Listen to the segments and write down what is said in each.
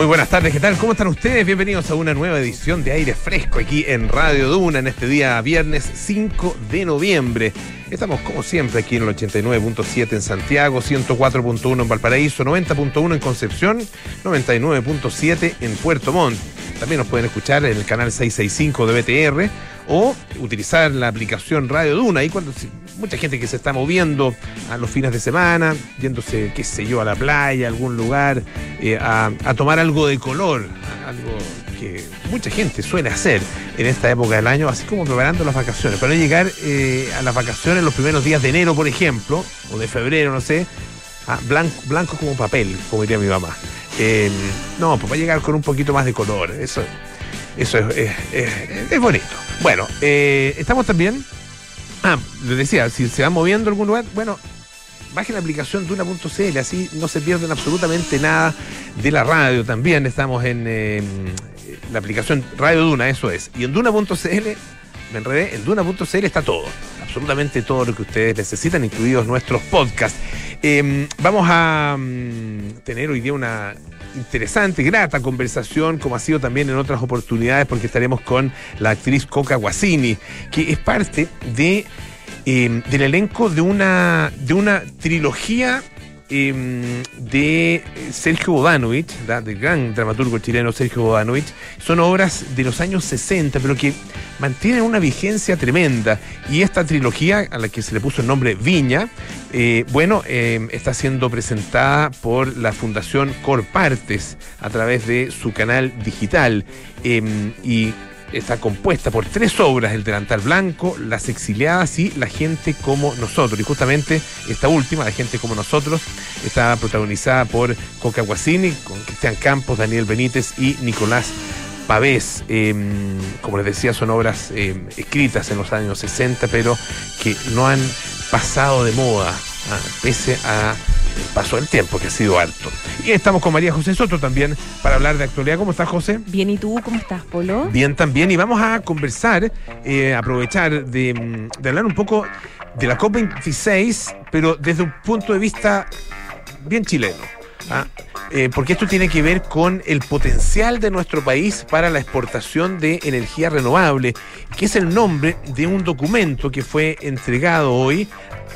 Muy buenas tardes, ¿qué tal? ¿Cómo están ustedes? Bienvenidos a una nueva edición de Aire Fresco aquí en Radio Duna en este día viernes 5 de noviembre. Estamos como siempre aquí en el 89.7 en Santiago, 104.1 en Valparaíso, 90.1 en Concepción, 99.7 en Puerto Montt. También nos pueden escuchar en el canal 665 de BTR o utilizar la aplicación Radio Duna. Ahí cuando mucha gente que se está moviendo a los fines de semana, yéndose, qué sé yo, a la playa, a algún lugar, eh, a, tomar algo de color, algo que mucha gente suele hacer en esta época del año, así como preparando las vacaciones. Para llegar eh, a las vacaciones los primeros días de enero, por ejemplo, o de febrero, no sé, blanco, blanco como papel, como diría mi mamá. Eh, no, pues va a llegar con un poquito más de color. Eso, eso es, es bonito. Bueno, estamos también Ah, les decía, si se van moviendo algún lugar, bueno, bajen la aplicación Duna.cl, así no se pierden absolutamente nada de la radio. También estamos en em, la aplicación Radio Duna, eso es. Y en Duna.cl, me enredé, en Duna.cl está todo, absolutamente todo lo que ustedes necesitan, incluidos nuestros podcasts. Em, vamos a mm, tener hoy día una interesante, grata conversación, como ha sido también en otras oportunidades, porque estaremos con la actriz Coca Guasini, que es parte de, em, del elenco de una, de una trilogía em, de Sergio Bodanovich, del gran dramaturgo chileno Sergio Bodanovich, son obras de los años 60, pero que mantienen una vigencia tremenda. Y esta trilogía, a la que se le puso el nombre Viña, eh, bueno, eh, está siendo presentada por la Fundación Corpartes a través de su canal digital. Em, y está compuesta por tres obras, El Delantal Blanco, Las Exiliadas y La Gente como Nosotros. Y justamente esta última, La Gente como Nosotros, está protagonizada por Coca Guasini, con Cristian Campos, Daniel Benítez y Nicolás Pavés, em, como les decía, son obras em, escritas en los años 60, pero que no han pasado de moda, pese a el paso del tiempo, que ha sido alto. Y estamos con María José Soto también para hablar de actualidad. ¿Cómo estás, José? Bien, ¿y tú cómo estás, Polo? Bien, también. Y vamos a conversar, eh, aprovechar de, de hablar un poco de la COP26, pero desde un punto de vista bien chileno. ¿Ah? Eh, porque esto tiene que ver con el potencial de nuestro país para la exportación de energía renovable, que es el nombre de un documento que fue entregado hoy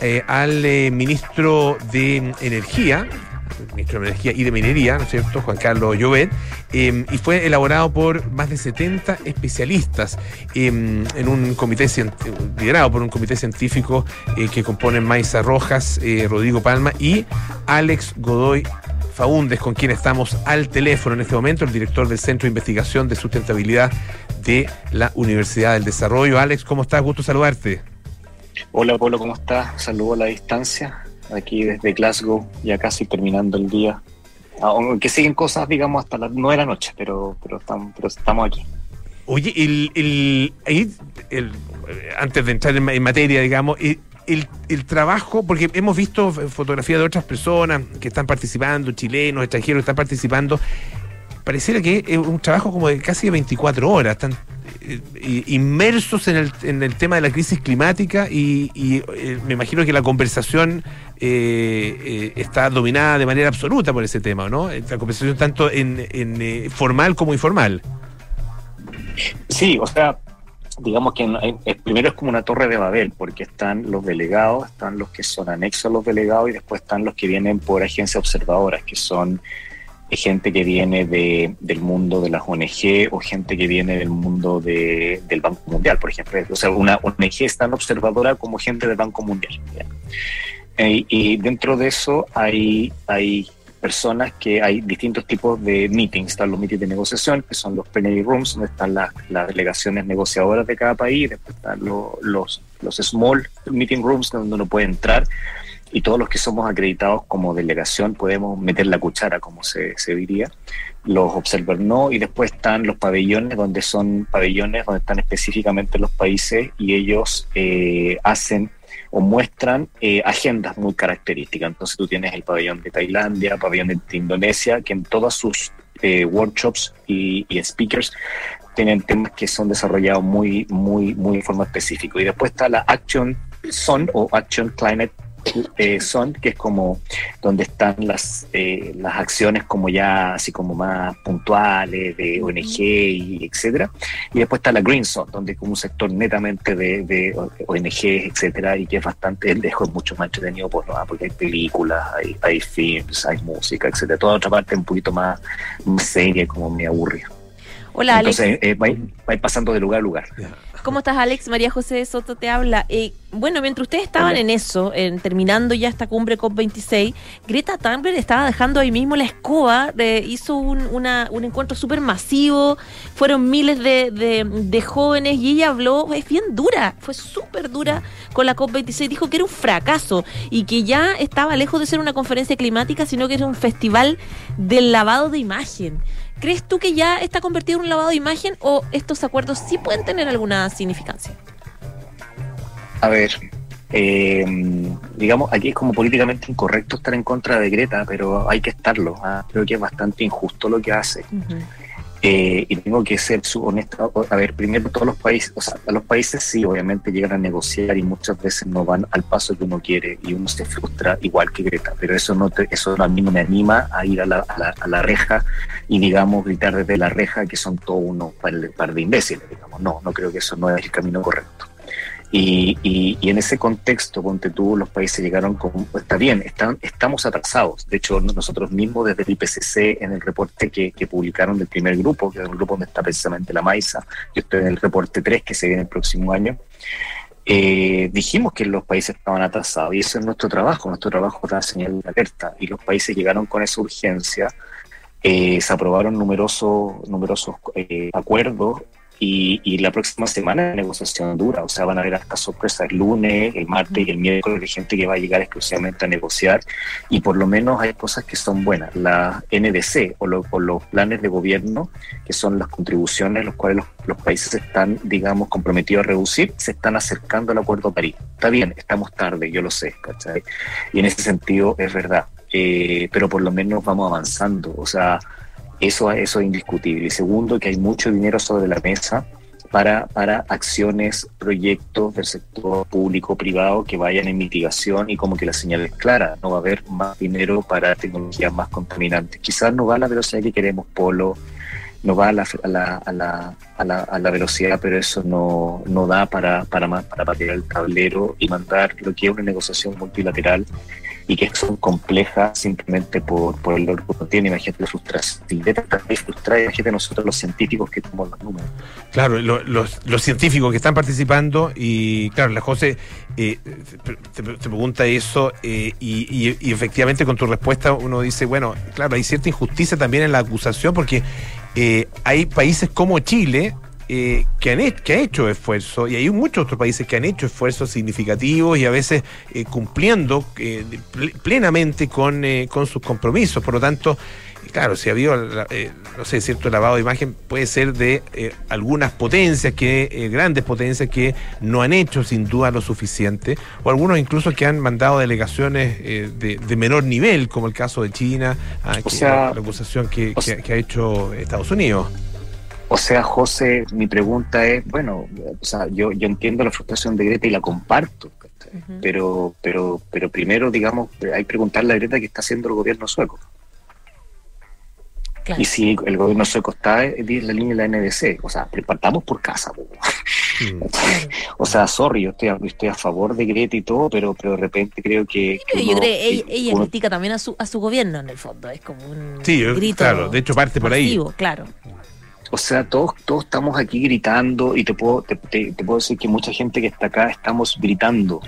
eh, al eh, ministro de Energía, ministro de Energía y de Minería, ¿no es cierto?, Juan Carlos Llobet, y fue elaborado por más de 70 especialistas en un comité liderado por un comité científico que componen Maisa Rojas, Rodrigo Palma y Alex Godoy Faúndes, con quien estamos al teléfono en este momento, el director del Centro de Investigación de Sustentabilidad de la Universidad del Desarrollo. Alex, ¿cómo estás? Gusto saludarte. Hola, Polo, ¿cómo estás? Saludo a la distancia, aquí desde Glasgow, ya casi terminando el día. Aunque siguen cosas, digamos, hasta las nueve de la noche, pero, pero, estamos, pero estamos aquí. Oye, el, el, antes de entrar en, materia, digamos, el, trabajo, porque hemos visto fotografías de otras personas que están participando, chilenos, extranjeros que están participando, pareciera que es un trabajo como de casi 24 horas, están eh, inmersos en el, en el tema de la crisis climática y, eh, me imagino que la conversación eh, está dominada de manera absoluta por ese tema, ¿no? La conversación tanto en formal como informal. Sí, o sea, digamos que el primero es como una torre de Babel, porque están los delegados, están los que son anexos a los delegados y después están los que vienen por agencias observadoras, que son gente que viene de, del mundo de las ONG o gente que viene del mundo de, del Banco Mundial, por ejemplo. O sea, una ONG es tan observadora como gente del Banco Mundial. Eh, y dentro de eso hay, hay personas que hay distintos tipos de meetings. Están los meetings de negociación, que son los plenary rooms, donde están las, delegaciones negociadoras de cada país. Después están los, los, small meeting rooms, donde uno puede entrar. Y todos los que somos acreditados como delegación podemos meter la cuchara, como se, se diría. Los observer no. Y después están los pabellones, donde son pabellones donde están específicamente los países y ellos eh, hacen o muestran eh, agendas muy características. Entonces tú tienes el pabellón de Tailandia, pabellón de Indonesia, que en todas sus eh, workshops y, speakers tienen temas que son desarrollados muy, muy, muy en forma específica. Y después está la Action Zone o Action Climate eh, son, que es como donde están las, eh, las acciones como ya así como más puntuales de ONG y etcétera. Y después está la Green Zone, donde es como un sector netamente de, de ONG, etcétera, y que es bastante lejos, mucho más entretenido por, porque hay películas, hay, hay films, hay música, etcétera. Toda otra parte un poquito más, seria, como me aburre. Hola, Entonces, Alex. Eh, va, va, pasando de lugar a lugar. ¿Cómo estás, Alex? María José Soto te habla. Eh, bueno, mientras ustedes estaban en eso, en, terminando ya esta cumbre COP26, Greta Thunberg estaba dejando ahí mismo la escoba, hizo un, un encuentro súper masivo, fueron miles de, jóvenes y ella habló, es bien dura, fue súper dura con la COP26, dijo que era un fracaso y que ya estaba lejos de ser una conferencia climática, sino que era un festival del lavado de imagen. ¿Crees tú que ya está convertido en un lavado de imagen o estos acuerdos sí pueden tener alguna significancia? A ver, eh, digamos, aquí es como políticamente incorrecto estar en contra de Greta, pero hay que estarlo. ¿ah? Creo que es bastante injusto lo que hace. Eh, y tengo que ser su honesto. A ver, primero todos los países, o sea, los países sí, obviamente llegan a negociar y muchas veces no van al paso que uno quiere y uno se frustra igual que Greta, pero eso no eso a mí no me anima a ir a la, a la, reja y digamos gritar desde la reja que son todos unos par de imbéciles, digamos. No, no creo que eso no es el camino correcto. Y, en ese contexto, ponte tú, los países llegaron con, está bien, están, estamos atrasados. De hecho, nosotros mismos desde el IPCC, en el reporte que, publicaron del primer grupo, que es el grupo donde está precisamente la MAISA, yo estoy en el reporte 3 que se viene el próximo año, eh, dijimos que los países estaban atrasados y eso es nuestro trabajo, nuestro trabajo da señal de alerta y los países llegaron con esa urgencia, eh, se aprobaron numerosos, numerosos eh, acuerdos y, la próxima semana la negociación dura, o sea, van a haber hasta sorpresas el lunes, el martes y el miércoles de gente que va a llegar exclusivamente a negociar y por lo menos hay cosas que son buenas. La NDC o, los planes de gobierno, que son las contribuciones los cuales los, países están, digamos, comprometidos a reducir, se están acercando al Acuerdo de París. Está bien, estamos tarde, yo lo sé, ¿cachai? Y en ese sentido es verdad, eh, pero por lo menos vamos avanzando, o sea eso, es indiscutible. Y segundo, que hay mucho dinero sobre la mesa para, para acciones, proyectos del sector público, privado que vayan en mitigación y como que la señal es clara, no va a haber más dinero para tecnologías más contaminantes. Quizás no va a la velocidad que queremos, Polo, no va a la, a la, a la, a la, a la velocidad, pero eso no, no da para, para, para patear el tablero y mandar lo que es una negociación multilateral y que son complejas simplemente por, por el logro que tiene. Imagínate frustración. frustrada, imagínate nosotros los científicos que tenemos los números. Claro, los, los, científicos que están participando y claro, la José eh, te, pregunta eso eh, y, y, efectivamente con tu respuesta uno dice, bueno, claro, hay cierta injusticia también en la acusación porque eh, hay países como Chile eh, que, han, que ha hecho esfuerzos, y hay muchos otros países que han hecho esfuerzos significativos y a veces eh, cumpliendo eh, plenamente con, con sus compromisos. Por lo tanto, claro, si ha habido, no sé, cierto lavado de imagen, puede ser de algunas potencias, que grandes potencias que no han hecho sin duda lo suficiente, o algunos incluso que han mandado delegaciones de, menor nivel, como el caso de China, ah, la, acusación que ha hecho Estados Unidos. O sea, José, mi pregunta es, bueno, o sea, yo, yo entiendo la frustración de Greta y la comparto, pero, pero, pero primero, digamos, hay que preguntarle a Greta qué está haciendo el gobierno sueco. Y si el gobierno sueco está en la línea de la NDC, o sea, partamos por casa. Mm. o sea, sorry, yo estoy a, estoy a favor de Greta y todo, pero, pero de repente creo que... yo creo que ella, critica también a su, a su gobierno en el fondo, es como un sí, grito claro, de hecho parte por ahí. Claro. O sea, todos, todos estamos aquí gritando y te puedo, te, puedo decir que mucha gente que está acá estamos gritando.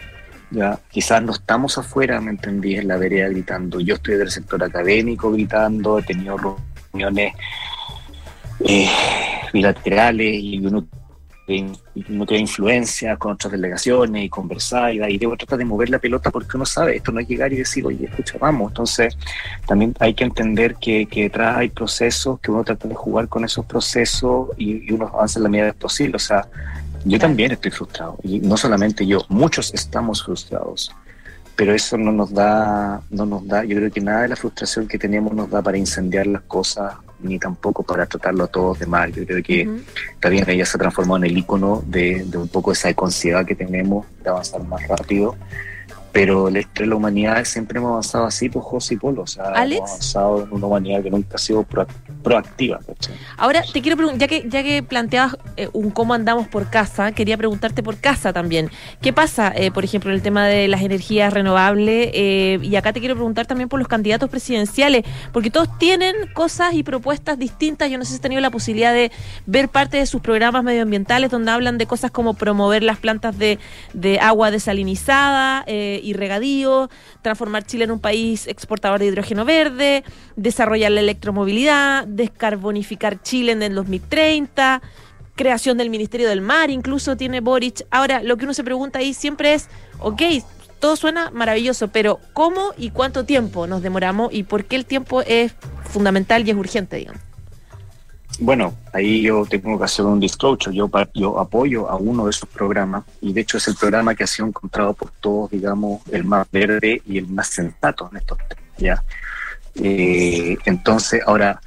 ¿ya? Quizás no estamos afuera, ¿me entendí? En la vereda gritando. Yo estoy del sector académico gritando, he tenido reuniones eh, bilaterales y uno no tiene influencia con otras delegaciones y conversar y, y debo tratar de mover la pelota porque uno sabe, esto no es llegar y decir, oye, escucha, vamos. Entonces, también hay que entender que, que detrás hay procesos, que uno trata de jugar con esos procesos y, uno avanza en la medida posible. O sea, yo también estoy frustrado y no solamente yo, muchos estamos frustrados pero eso no nos da, no nos da, yo creo que nada de la frustración que tenemos nos da para incendiar las cosas, ni tampoco para tratarlo a todos de mal. Yo creo que también ella se transformó en el icono de, de, un poco esa ansiedad que tenemos de avanzar más rápido. pero de la humanidad siempre hemos avanzado así, pues José y Polo. O sea, ¿Alex? hemos avanzado en una humanidad que nunca ha sido pro- proactiva. ¿cachai? Ahora te quiero preguntar, ya que, ya que planteabas eh, un cómo andamos por casa, quería preguntarte por casa también. ¿Qué pasa, eh, por ejemplo, en el tema de las energías renovables? Eh, y acá te quiero preguntar también por los candidatos presidenciales, porque todos tienen cosas y propuestas distintas. Yo no sé si has tenido la posibilidad de ver parte de sus programas medioambientales donde hablan de cosas como promover las plantas de, de agua desalinizada eh, y regadío, transformar Chile en un país exportador de hidrógeno verde, desarrollar la electromovilidad, descarbonificar Chile en el 2030, creación del Ministerio del Mar, incluso tiene Boric. Ahora, lo que uno se pregunta ahí siempre es, ok, todo suena maravilloso, pero ¿cómo y cuánto tiempo nos demoramos y por qué el tiempo es fundamental y es urgente, digamos? Bueno, ahí yo tengo que hacer un disclosure. Yo, yo apoyo a uno de esos programas y de hecho es el programa que ha sido encontrado por todos, digamos, el más verde y el más sensato en estos temas. Eh, entonces, ahora,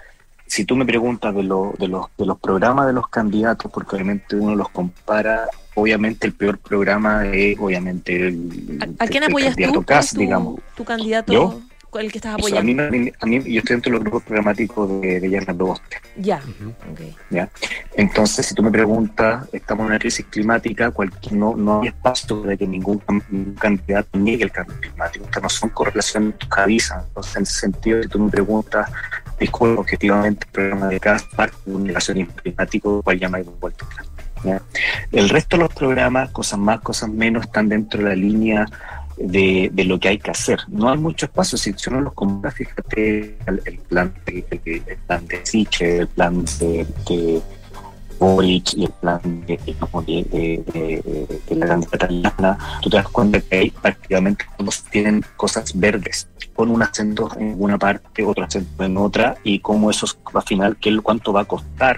si tú me preguntas de, lo- de, los, de los programas de los candidatos, porque obviamente uno los compara, obviamente el peor programa es obviamente el, ¿A, quién el candidato digamos. tu candidato? ¿Yo? ¿Cuál el que estás Eso, a, apoyando? mí, a mí, yo estoy dentro de los grupos programáticos de, de Yerna Proboste. Ya, Ujú. ok. ¿ya? Entonces, si tú me preguntas, estamos en una crisis climática, cualquier, no, no hay espacio de que ningún, ningún candidato niegue el cambio climático. Estas no son correlaciones cabizas. Entonces, en ese sentido, si tú me preguntas, disculpo, objetivamente el programa de CAS parte de un negacionismo climático, cual atrás, ¿ya? El resto de los programas, cosas más, cosas menos, están dentro de la línea de, de lo que hay que hacer. No hay mucho espacio, si si uno los compara, fíjate el, el plan de, el, plan de Siche, el plan de, de Boric y el plan de, de, de- la candidata italiana, tú te das cuenta que ahí prácticamente todos tienen cosas verdes, con un acento en una parte, otro acento en otra, y cómo eso es, al final, qué, cuánto va a costar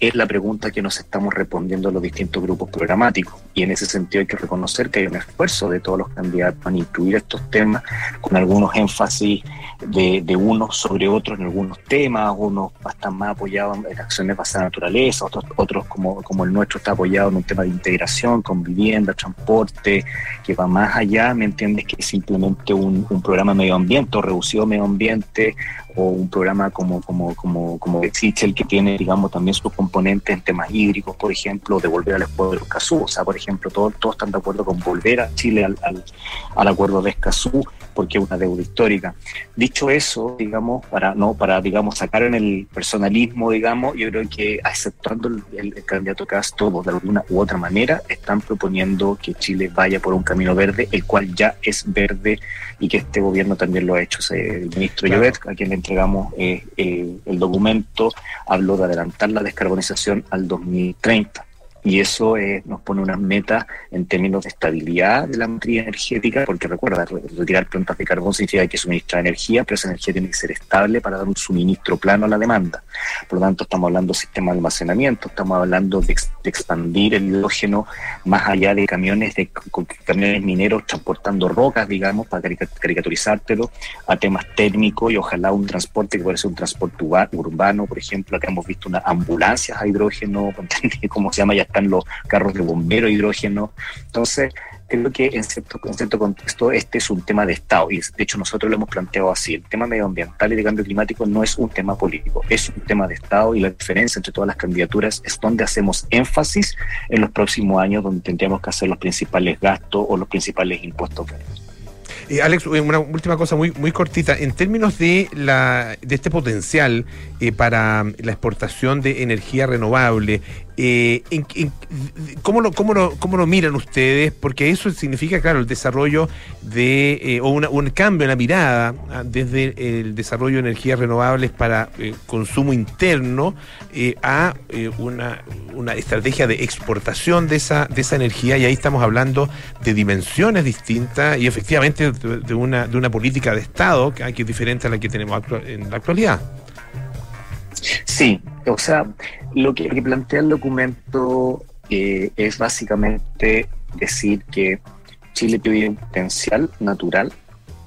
es la pregunta que nos estamos respondiendo los distintos grupos programáticos. Y en ese sentido hay que reconocer que hay un esfuerzo de todos los candidatos en incluir estos temas con algunos énfasis de, de unos sobre otros en algunos temas, unos están más apoyados en acciones basadas en naturaleza, otros, otros como, como el nuestro está apoyado en un tema de integración con vivienda, transporte, que va más allá, ¿me entiendes? Que simplemente un, un programa medio ambiente o reducido medio ambiente o un programa como como como como existe el que tiene digamos también sus componentes en temas hídricos por ejemplo de volver al acuerdo de Escazú. O sea por ejemplo todos todos están de acuerdo con volver a Chile al, al, al acuerdo de Escazú porque es una deuda histórica dicho eso digamos para no para digamos sacar en el personalismo digamos yo creo que aceptando el, el, el candidato Castro todos de alguna u otra manera están proponiendo que Chile vaya por un camino verde el cual ya es verde y que este gobierno también lo ha hecho. El ministro Claro. Llobet, a quien le entregamos eh, el, el documento, habló de adelantar la descarbonización al 2030. Y eso eh, nos pone unas metas en términos de estabilidad de la matriz energética, porque recuerda, re- retirar plantas de carbón significa que suministrar energía, pero esa energía tiene que ser estable para dar un suministro plano a la demanda. Por lo tanto, estamos hablando de sistema de almacenamiento, estamos hablando de, ex- de expandir el hidrógeno más allá de camiones de con camiones mineros transportando rocas, digamos, para carica- caricaturizártelo, a temas técnicos y ojalá un transporte que puede ser un transporte urbano, por ejemplo, acá hemos visto unas ambulancias a hidrógeno, ¿cómo se llama? Ya están los carros de bombero hidrógeno. Entonces, creo que en cierto, en cierto contexto este es un tema de Estado y de hecho nosotros lo hemos planteado así. El tema medioambiental y de cambio climático no es un tema político, es un tema de Estado y la diferencia entre todas las candidaturas es donde hacemos énfasis en los próximos años donde tendríamos que hacer los principales gastos o los principales impuestos Alex, eh, una última cosa muy, muy cortita. En términos de, la, de este potencial eh, para la exportación de energía renovable, eh, en- en- ¿cómo, lo, cómo, lo, ¿cómo lo miran ustedes? Porque eso significa, claro, el desarrollo de, eh, o una- un cambio en la mirada ah, desde el desarrollo de energías renovables para eh, consumo interno eh, a una, una estrategia de exportación de esa, de esa energía. Y ahí estamos hablando de dimensiones distintas y efectivamente de, una, de una política de Estado que, que es diferente a la que tenemos en la actualidad. Sí, o sea, lo que, plantea el documento eh, es básicamente decir que Chile tiene un potencial natural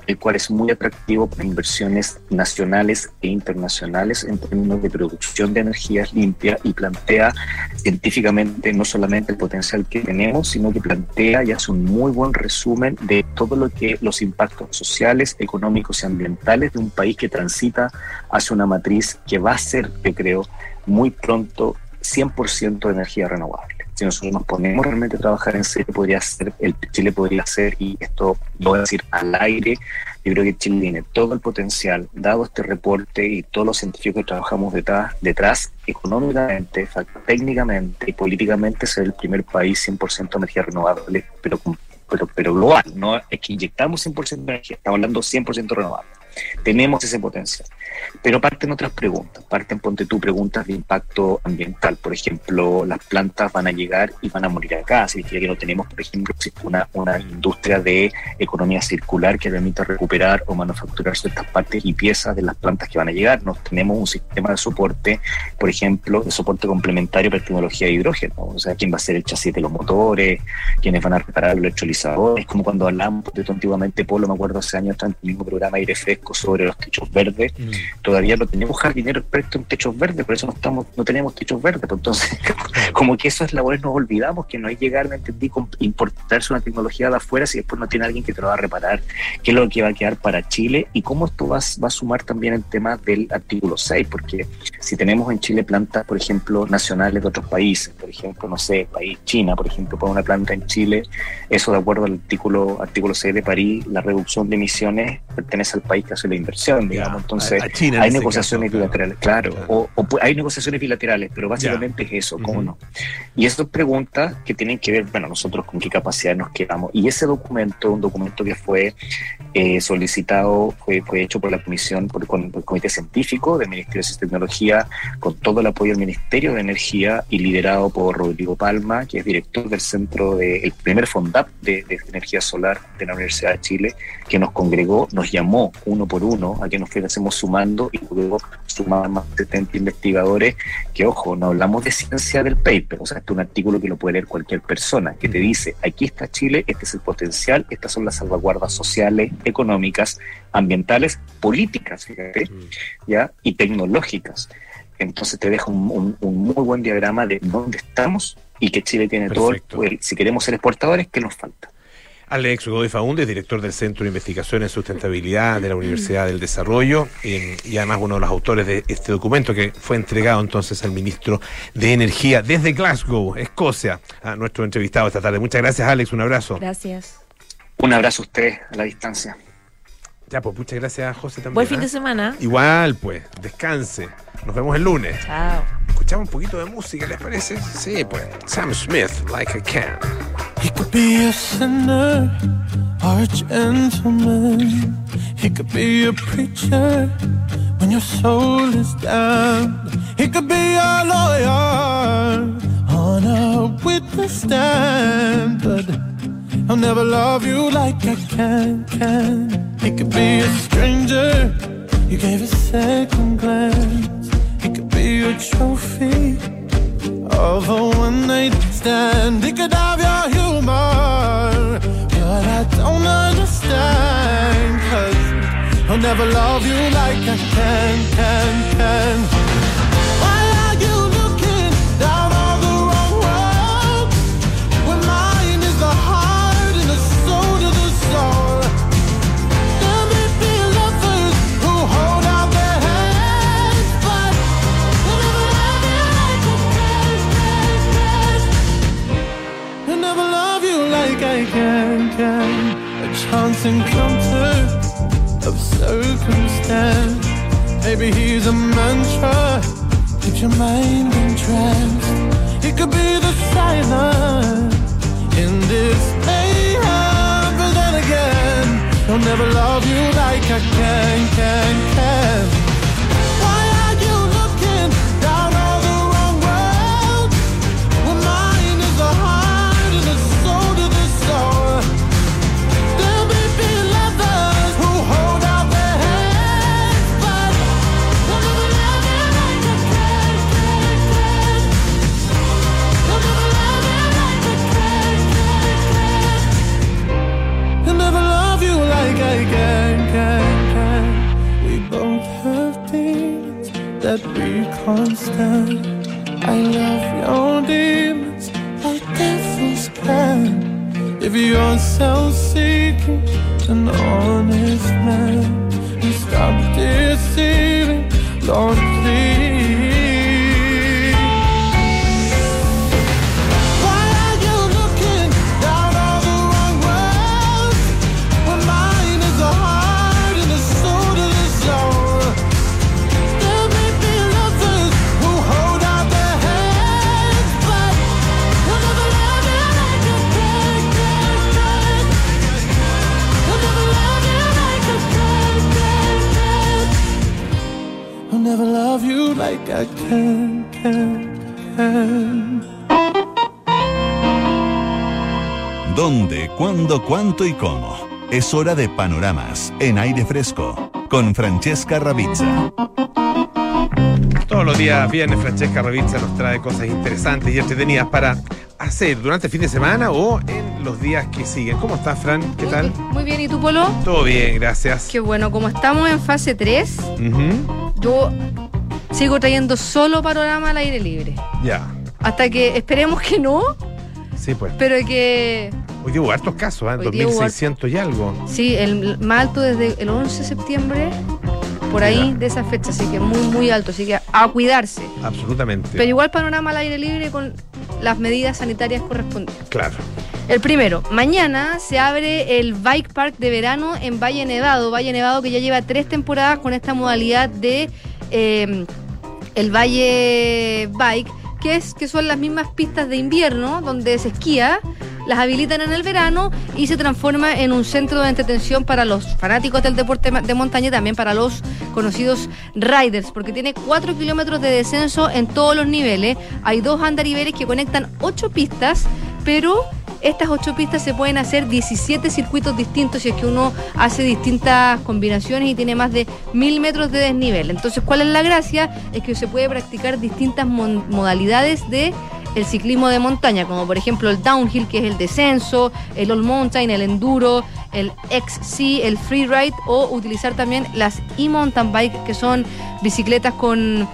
el cual es muy atractivo para inversiones nacionales e internacionales en términos de producción de energías limpias y plantea científicamente no solamente el potencial que tenemos, sino que plantea y hace un muy buen resumen de todo lo que los impactos sociales, económicos y ambientales de un país que transita hacia una matriz que va a ser, yo creo, muy pronto 100% de energía renovable nosotros nos ponemos realmente a trabajar en serio, podría ser, el Chile podría ser, y esto lo voy a decir al aire, yo creo que Chile tiene todo el potencial, dado este reporte y todos los científicos que trabajamos detrás, detrás económicamente, técnicamente y políticamente, ser el primer país 100% de energía renovable, pero, pero, pero global, no es que inyectamos 100% de energía, estamos hablando 100% renovable. Tenemos ese potencial. Pero parten otras preguntas, parten, ponte tú, preguntas de impacto ambiental. Por ejemplo, las plantas van a llegar y van a morir acá. Significa que no tenemos, por ejemplo, una, una industria de economía circular que permita recuperar o manufacturar ciertas partes y piezas de las plantas que van a llegar. No tenemos un sistema de soporte, por ejemplo, de soporte complementario para tecnología de hidrógeno. O sea, quién va a ser el chasis de los motores, quiénes van a reparar los electrolizadores. Es como cuando hablamos de antiguamente, Polo, me acuerdo hace años, en el mismo programa Aire Fresco sobre los techos verdes. Mm todavía no tenemos jardineros expertos en techos verdes, por eso no estamos, no tenemos techos verdes. Pues entonces, como que esas labores nos olvidamos, que no hay llegar, me entendí, importarse una tecnología de afuera si después no tiene alguien que te lo va a reparar, qué es lo que va a quedar para Chile y cómo esto va, va a sumar también el tema del artículo 6, porque si tenemos en Chile plantas, por ejemplo, nacionales de otros países, por ejemplo, no sé, país China, por ejemplo, pone una planta en Chile, eso de acuerdo al artículo, artículo 6 de París, la reducción de emisiones pertenece al país que hace la inversión, digamos. Entonces, hay negociaciones bilaterales, claro, O, hay negociaciones bilaterales, pero básicamente es eso, ¿cómo no? Y esas preguntas que tienen que ver, bueno, nosotros con qué capacidad nos quedamos. Y ese documento, un documento que fue eh, solicitado, fue, fue hecho por la Comisión, por, el Comité Científico del Ministerio de Ciencia y Tecnología, con todo el apoyo del Ministerio de Energía y liderado por Rodrigo Palma, que es director del centro del primer FONDAP de, de, energía solar de la Universidad de Chile, que nos congregó, nos llamó uno por uno a que nos fuésemos sumando y luego sumar más de 70 investigadores, que ojo, no hablamos de ciencia del paper, o sea, este es un artículo que lo puede leer cualquier persona, que te dice, aquí está Chile, este es el potencial, estas son las salvaguardas sociales, económicas, ambientales, políticas, fíjate, ¿ya? y tecnológicas. Entonces te deja un, muy buen diagrama de dónde estamos y que Chile tiene todo, si queremos ser exportadores, ¿qué nos falta? Alex Godoy Faúndez, director del Centro de Investigación en Sustentabilidad de la Universidad del Desarrollo y además uno de los autores de este documento que fue entregado entonces al ministro de Energía desde Glasgow, Escocia, a nuestro entrevistado esta tarde. Muchas gracias, Alex. Un abrazo. Gracias. Un abrazo a usted a la distancia. Ya, pues muchas gracias, José, también. Buen fin de ¿eh? semana. Igual, pues. Descanse. Nos vemos el lunes. Chao. Escuchamos un poquito de música, ¿les parece? Sí, pues. Sam Smith, Like I Can. He could be a sinner or a gentleman. He could be a preacher when your soul is down. He could be a lawyer on a witness stand, but I'll never love you like I can. Can It could be a stranger? You gave a second glance. It could be a trophy of a one night stand. It could have your humor, but I don't understand. Cause I'll never love you like I can, can, can. Circumstance. Maybe he's a mantra, keeps your mind in trance. It could be the silence in this mayhem, but then again, I'll never love you like I can, can, can. We. I love your demons like devils can. If you're self-seeking, an honest man, and stop deceiving, Lord, cuándo, cuánto y cómo? Es hora de panoramas en aire fresco con Francesca Ravizza. Todos los días viernes Francesca Ravizza nos trae cosas interesantes y entretenidas para hacer durante el fin de semana o en los días que siguen. ¿Cómo estás, Fran? ¿Qué tal? Muy bien, ¿y tú, Polo? Todo bien, gracias. Qué bueno, como estamos en fase 3, Ujú, yo sigo trayendo solo panorama al aire libre. Ya. Hasta que esperemos que no, Sí, pues. pero que Hoy día hubo hartos casos, ¿eh? Hubo 2600 y algo. sí, el más alto desde el 11 de septiembre, por ahí de esa fecha, así que muy, muy alto, así que a cuidarse. Absolutamente. Pero igual panorama al aire libre con las medidas sanitarias correspondientes. Claro. El primero, mañana se abre el Bike Park de verano en Valle Nevado. Valle Nevado que ya lleva tres temporadas con esta modalidad de eh, el Valle Bike, que es que son las mismas pistas de invierno donde se esquía, las habilitan en el verano y se transforma en un centro de entretención para los fanáticos del deporte de montaña y también para los conocidos riders, porque tiene 4 kilómetros de descenso en todos los niveles. Hay dos andariveles que conectan 8 pistas, pero estas 8 pistas se pueden hacer 17 circuitos distintos si es que uno hace distintas combinaciones y tiene más de 1000 metros de desnivel. Entonces, ¿cuál es la gracia? Es que se puede practicar distintas modalidades de el ciclismo de montaña, como por ejemplo el downhill, que es el descenso, el all mountain, el enduro, el XC, el freeride, o utilizar también las e-mountain bike, que son bicicletas con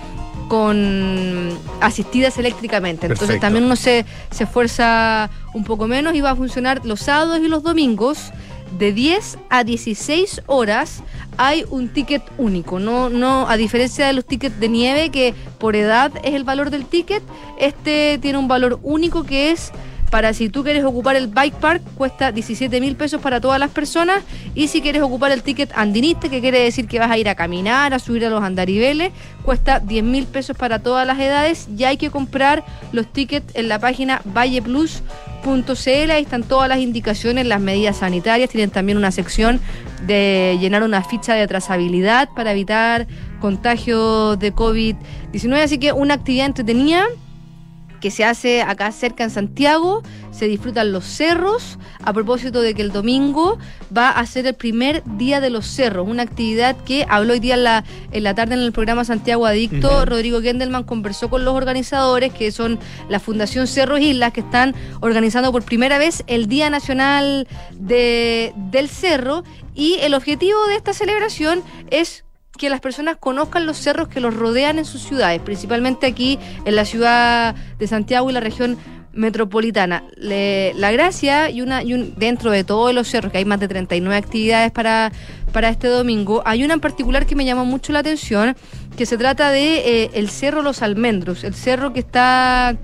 con asistidas eléctricamente. Entonces Perfecto. también uno se, se esfuerza un poco menos y va a funcionar los sábados y los domingos de 10 a 16 horas hay un ticket único, no, no, a diferencia de los tickets de nieve que por edad es el valor del ticket, este tiene un valor único que es para si tú quieres ocupar el bike park cuesta 17 mil pesos para todas las personas. Y si quieres ocupar el ticket andinista que quiere decir que vas a ir a caminar, a subir a los andariveles, cuesta 10 mil pesos para todas las edades. Y hay que comprar los tickets en la página valleplus.cl, ahí están todas las indicaciones, las medidas sanitarias, tienen también una sección de llenar una ficha de trazabilidad para evitar contagios de COVID-19, así que una actividad entretenida que se hace acá cerca en Santiago, se disfrutan los cerros, a propósito de que el domingo va a ser el primer día de los cerros, una actividad que habló hoy día en la, en la tarde en el programa Santiago Adicto. Rodrigo Gendelman conversó con los organizadores, que son la Fundación Cerros Islas, que están organizando por primera vez el Día Nacional de, del Cerro, y el objetivo de esta celebración es que las personas conozcan los cerros que los rodean en sus ciudades, principalmente aquí en la ciudad de Santiago y la región metropolitana. La gracia y una y un, dentro de todos los cerros, que hay más de 39 actividades para, para este domingo, hay una en particular que me llamó mucho la atención, que se trata de eh, el Cerro Los Almendros, el cerro que está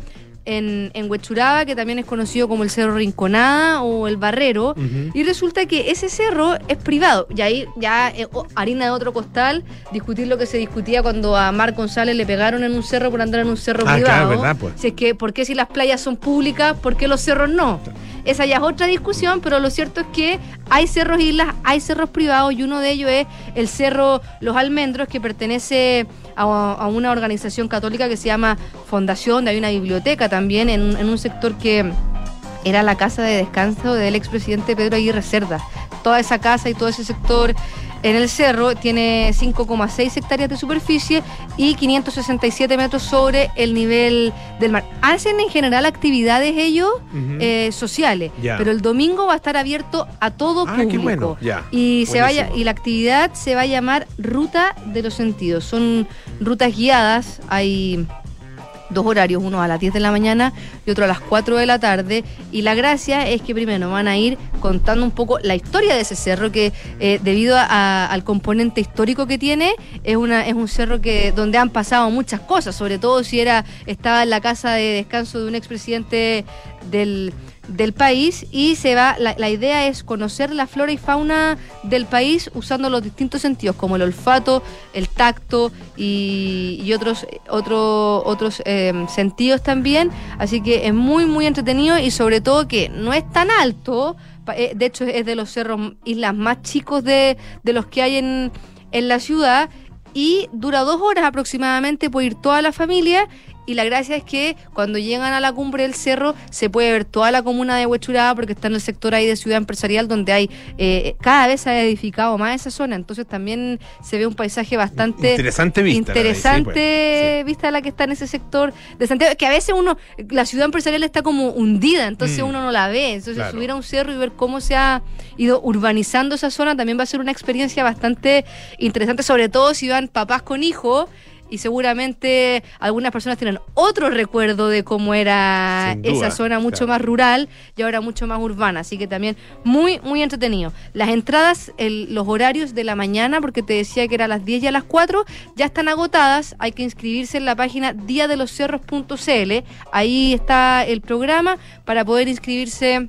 en, en Huechuraba, que también es conocido como el Cerro Rinconada o el Barrero, y resulta que ese cerro es privado. Y ahí ya eh, oh, harina de otro costal, discutir lo que se discutía cuando a Mar González le pegaron en un cerro por andar en un cerro Ah, claro, privado. verdad, pues. Si es que, ¿por qué si las playas son públicas, por qué los cerros no? Esa ya es otra discusión, pero lo cierto es que hay cerros islas, hay cerros privados y uno de ellos es el Cerro Los Almendros, que pertenece a, una organización católica que se llama Fundación, hay una biblioteca también en, en un sector que era la casa de descanso del expresidente Pedro Aguirre Cerda. Toda esa casa y todo ese sector en el cerro, tiene 5,6 hectáreas de superficie y 567 metros sobre el nivel del mar. Hacen en general actividades ellos eh, sociales, pero el domingo va a estar abierto a todo Ah, público. qué bueno, ya. Y se vaya y la actividad se va a llamar Ruta de los Sentidos. Son rutas guiadas, hay dos horarios, uno a las 10 de la mañana y otro a las 4 de la tarde. Y la gracia es que primero van a ir contando un poco la historia de ese cerro, que eh, debido a- al componente histórico que tiene, es, una, es un cerro que donde han pasado muchas cosas, sobre todo si era estaba en la casa de descanso de un expresidente del del país y se va la, la idea es conocer la flora y fauna del país usando los distintos sentidos como el olfato el tacto y, y otros otro- otros eh, sentidos también así que es muy muy entretenido y sobre todo que no es tan alto eh, de hecho es de los cerros islas más chicos de, de los que hay en, en la ciudad y dura dos horas aproximadamente, puede ir toda la familia. Y la gracia es que cuando llegan a la cumbre del cerro se puede ver toda la comuna de Huechuraba porque está en el sector ahí de ciudad empresarial donde hay eh, cada vez se ha edificado más esa zona. Entonces también se ve un paisaje bastante Interesante vista. la de sí, interesante pues, vista la que está en ese sector de Santiago, que a veces uno, la ciudad empresarial está como hundida, entonces Mm. uno no la ve. Entonces Claro. subir a un cerro y ver cómo se ha ido urbanizando esa zona también va a ser una experiencia bastante interesante, sobre todo si van papás con hijos. Y seguramente algunas personas tienen otro recuerdo de cómo era duda, esa zona mucho claro. más rural y ahora mucho más urbana. Así que también muy, muy entretenido. Las entradas, el- los horarios de la mañana, porque te decía que era a las 10 y a las 4, ya están agotadas. Hay que inscribirse en la página diadeloscerros.cl. Ahí está el programa para poder inscribirse.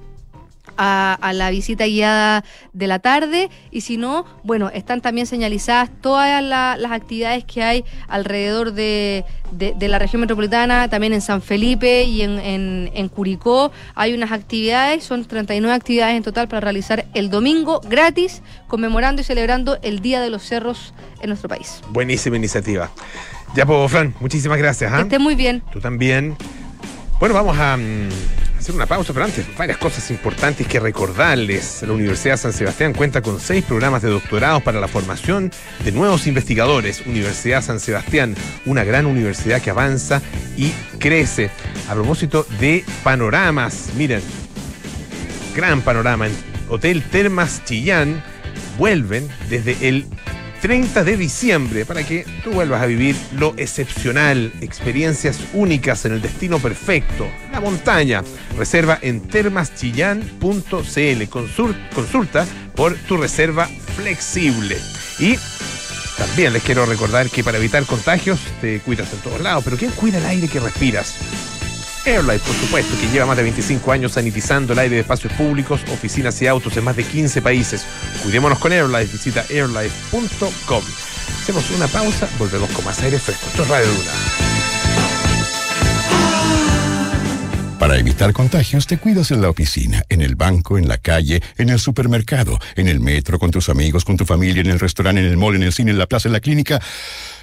A, a la visita guiada de la tarde y si no, bueno, están también señalizadas todas la- las actividades que hay alrededor de, de- de la región metropolitana, también en San Felipe y en, en- en Curicó hay unas actividades, son 39 actividades en total para realizar el domingo gratis, conmemorando y celebrando el Día de los Cerros en nuestro país. Buenísima iniciativa. Ya, pues, Fran, muchísimas gracias. Que ¿ah? esté muy bien. Tú también. Bueno, vamos a mm, hacer una pausa, pero antes, varias cosas importantes que recordarles. La Universidad San Sebastián cuenta con seis programas de doctorados para la formación de nuevos investigadores. Universidad San Sebastián, una gran universidad que avanza y crece. A propósito de panoramas, miren, gran panorama. En Hotel Termas Chillán vuelven desde el 30 de diciembre para que tú vuelvas a vivir lo excepcional, experiencias únicas en el destino perfecto, la montaña. Reserva en termaschillán.cl. Consulta por tu reserva flexible. Y también les quiero recordar que para evitar contagios te cuidas en todos lados, pero ¿quién cuida el aire que respiras? Airlife, por supuesto, que lleva más de 25 años sanitizando el aire de espacios públicos, oficinas y autos en más de 15 países. Cuidémonos con Airlife, visita airlife.com. Hacemos una pausa, volvemos con más aire fresco. Esto es Radio. Para evitar contagios, te cuidas en la oficina, en el banco, en la calle, en el supermercado, en el metro, con tus amigos, con tu familia, en el restaurante, en el mall, en el cine, en la plaza, en la clínica,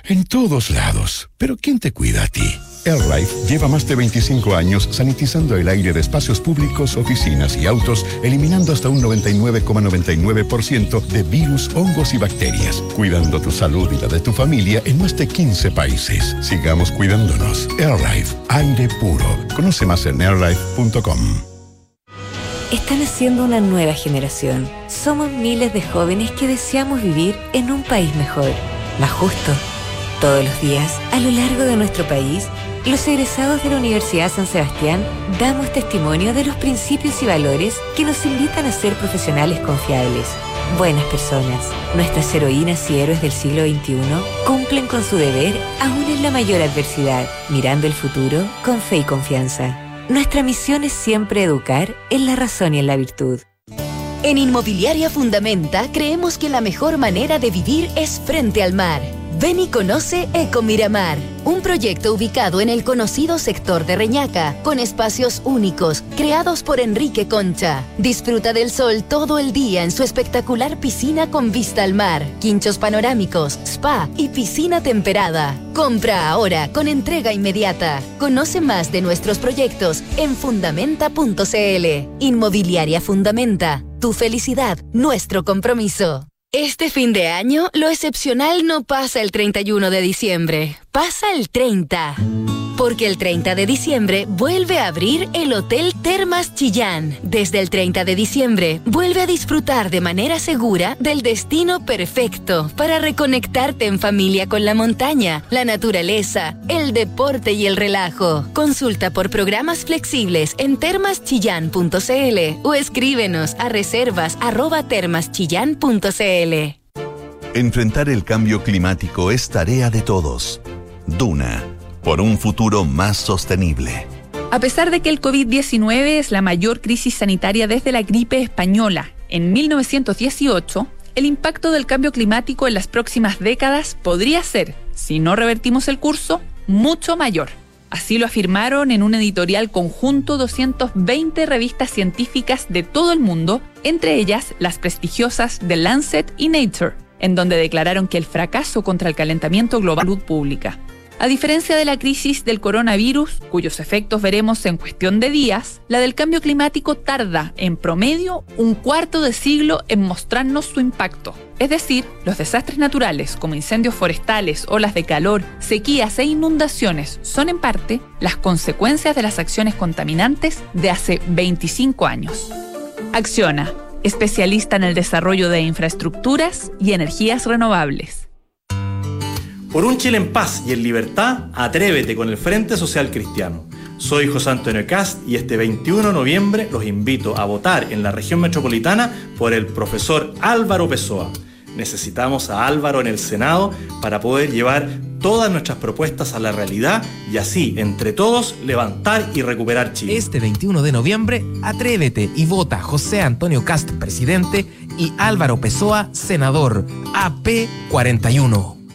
en todos lados. Pero ¿quién te cuida a ti? AirLife lleva más de 25 años sanitizando el aire de espacios públicos, oficinas y autos, eliminando hasta un 99,99% de virus, hongos y bacterias, cuidando tu salud y la de tu familia en más de 15 países. Sigamos cuidándonos. AirLife, aire puro. Conoce más en airlife.com. Están haciendo una nueva generación. Somos miles de jóvenes que deseamos vivir en un país mejor, más justo. Todos los días, a lo largo de nuestro país, los egresados de la Universidad San Sebastián damos testimonio de los principios y valores que nos invitan a ser profesionales confiables, buenas personas. Nuestras heroínas y héroes del siglo XXI cumplen con su deber aún en la mayor adversidad, mirando el futuro con fe y confianza. Nuestra misión es siempre educar en la razón y en la virtud. En Inmobiliaria Fundamenta creemos que la mejor manera de vivir es frente al mar. Ven y conoce Eco Miramar, un proyecto ubicado en el conocido sector de Reñaca, con espacios únicos, creados por Enrique Concha. Disfruta del sol todo el día en su espectacular piscina con vista al mar, quinchos panorámicos, spa y piscina temperada. Compra ahora con entrega inmediata. Conoce más de nuestros proyectos en fundamenta.cl. Inmobiliaria Fundamenta, tu felicidad, nuestro compromiso. Este fin de año, lo excepcional no pasa el 31 de diciembre, pasa el 30. Porque el 30 de diciembre vuelve a abrir el Hotel Termas Chillán. Desde el 30 de diciembre, vuelve a disfrutar de manera segura del destino perfecto para reconectarte en familia con la montaña, la naturaleza, el deporte y el relajo. Consulta por programas flexibles en termaschillán.cl o escríbenos a reservas. Enfrentar el cambio climático es tarea de todos. Duna, por un futuro más sostenible. A pesar de que el COVID-19 es la mayor crisis sanitaria desde la gripe española en 1918, el impacto del cambio climático en las próximas décadas podría ser, si no revertimos el curso, mucho mayor. Así lo afirmaron en un editorial conjunto 220 revistas científicas de todo el mundo, entre ellas las prestigiosas The Lancet y Nature, en donde declararon que el fracaso contra el calentamiento global salud pública. A diferencia de la crisis del coronavirus, cuyos efectos veremos en cuestión de días, la del cambio climático tarda, en promedio, un cuarto de siglo en mostrarnos su impacto. Es decir, los desastres naturales como incendios forestales, olas de calor, sequías e inundaciones son en parte las consecuencias de las acciones contaminantes de hace 25 años. Acciona, especialista en el desarrollo de infraestructuras y energías renovables. Por un Chile en paz y en libertad, atrévete con el Frente Social Cristiano. Soy José Antonio Cast y este 21 de noviembre los invito a votar en la región metropolitana por el profesor Álvaro Pessoa. Necesitamos a Álvaro en el Senado para poder llevar todas nuestras propuestas a la realidad y así, entre todos, levantar y recuperar Chile. Este 21 de noviembre, atrévete y vota José Antonio Cast, presidente, y Álvaro Pessoa, senador, AP41.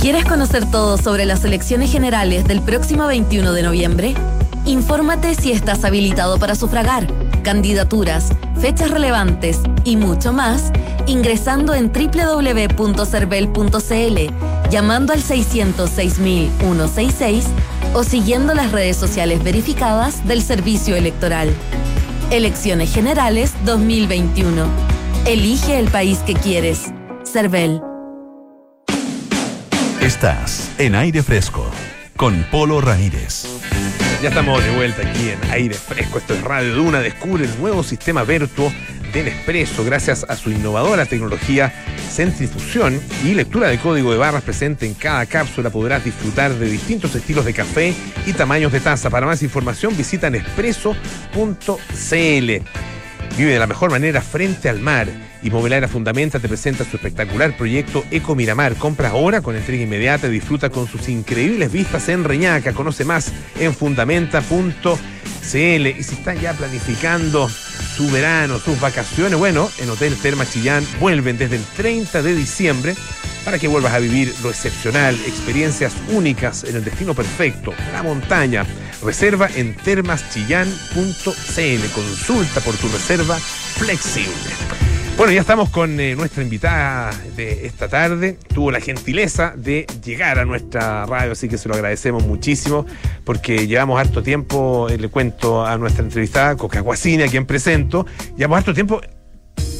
¿Quieres conocer todo sobre las elecciones generales del próximo 21 de noviembre? Infórmate si estás habilitado para sufragar, candidaturas, fechas relevantes y mucho más ingresando en www.cervel.cl, llamando al 606.166 o siguiendo las redes sociales verificadas del Servicio Electoral. Elecciones Generales 2021. Elige el país que quieres. Cervel. Estás en aire fresco con Polo Ramírez. Ya estamos de vuelta aquí en aire fresco. Esto es Radio Duna. Descubre el nuevo sistema Vertuo del Expreso gracias a su innovadora tecnología centrifusión y lectura de código de barras presente en cada cápsula. Podrás disfrutar de distintos estilos de café y tamaños de taza. Para más información visita Nespresso.cl. Vive de la mejor manera frente al mar. Y Mobiliaria Fundamenta te presenta su espectacular proyecto Eco Miramar. Compra ahora con entrega inmediata y disfruta con sus increíbles vistas en Reñaca. Conoce más en fundamenta.cl. Y si están ya planificando su verano, sus vacaciones, bueno, en Hotel Terma Chillán vuelven desde el 30 de diciembre para que vuelvas a vivir lo excepcional, experiencias únicas en el destino perfecto, la montaña. Reserva en termaschillán.cl. Consulta por tu reserva flexible. Bueno, ya estamos con eh, nuestra invitada de esta tarde. Tuvo la gentileza de llegar a nuestra radio, así que se lo agradecemos muchísimo porque llevamos harto tiempo, eh, le cuento a nuestra entrevistada, Coca Guasini, a quien presento, llevamos harto tiempo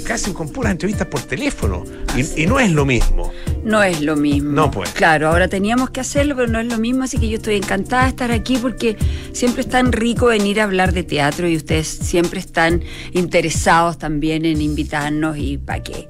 casi con puras entrevistas por teléfono y, y no es lo mismo. No es lo mismo. No, pues. Claro, ahora teníamos que hacerlo, pero no es lo mismo, así que yo estoy encantada de estar aquí porque siempre es tan rico venir a hablar de teatro y ustedes siempre están interesados también en invitarnos y para que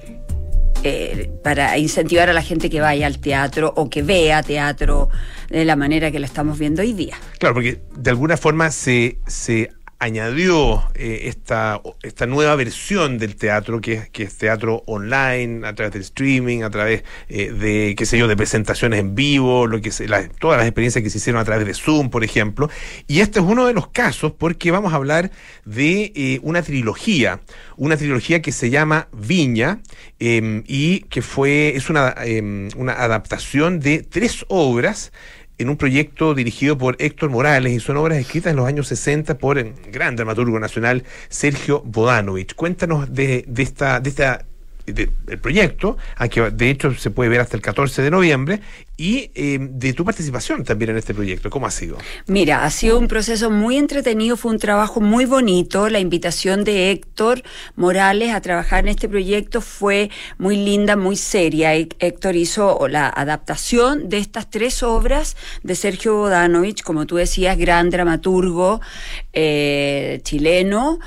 eh, para incentivar a la gente que vaya al teatro o que vea teatro de la manera que lo estamos viendo hoy día. Claro, porque de alguna forma se, se añadió eh, esta, esta nueva versión del teatro, que es, que es teatro online, a través del streaming, a través eh, de, qué sé yo, de presentaciones en vivo, lo que se, todas las experiencias que se hicieron a través de Zoom, por ejemplo. Y este es uno de los casos porque vamos a hablar de eh, una trilogía, una trilogía que se llama Viña eh, y que fue, es una, eh, una adaptación de tres obras en un proyecto dirigido por Héctor Morales y son obras escritas en los años 60 por el gran dramaturgo nacional Sergio Bodanovich. Cuéntanos de, de esta, de esta de- del proyecto, que de hecho se puede ver hasta el 14 de noviembre, y eh, de tu participación también en este proyecto. ¿Cómo ha sido? Mira, ha sido un proceso muy entretenido, fue un trabajo muy bonito. La invitación de Héctor Morales a trabajar en este proyecto fue muy linda, muy seria. Hé- Héctor hizo la adaptación de estas tres obras de Sergio Bodanovich, como tú decías, gran dramaturgo eh, chileno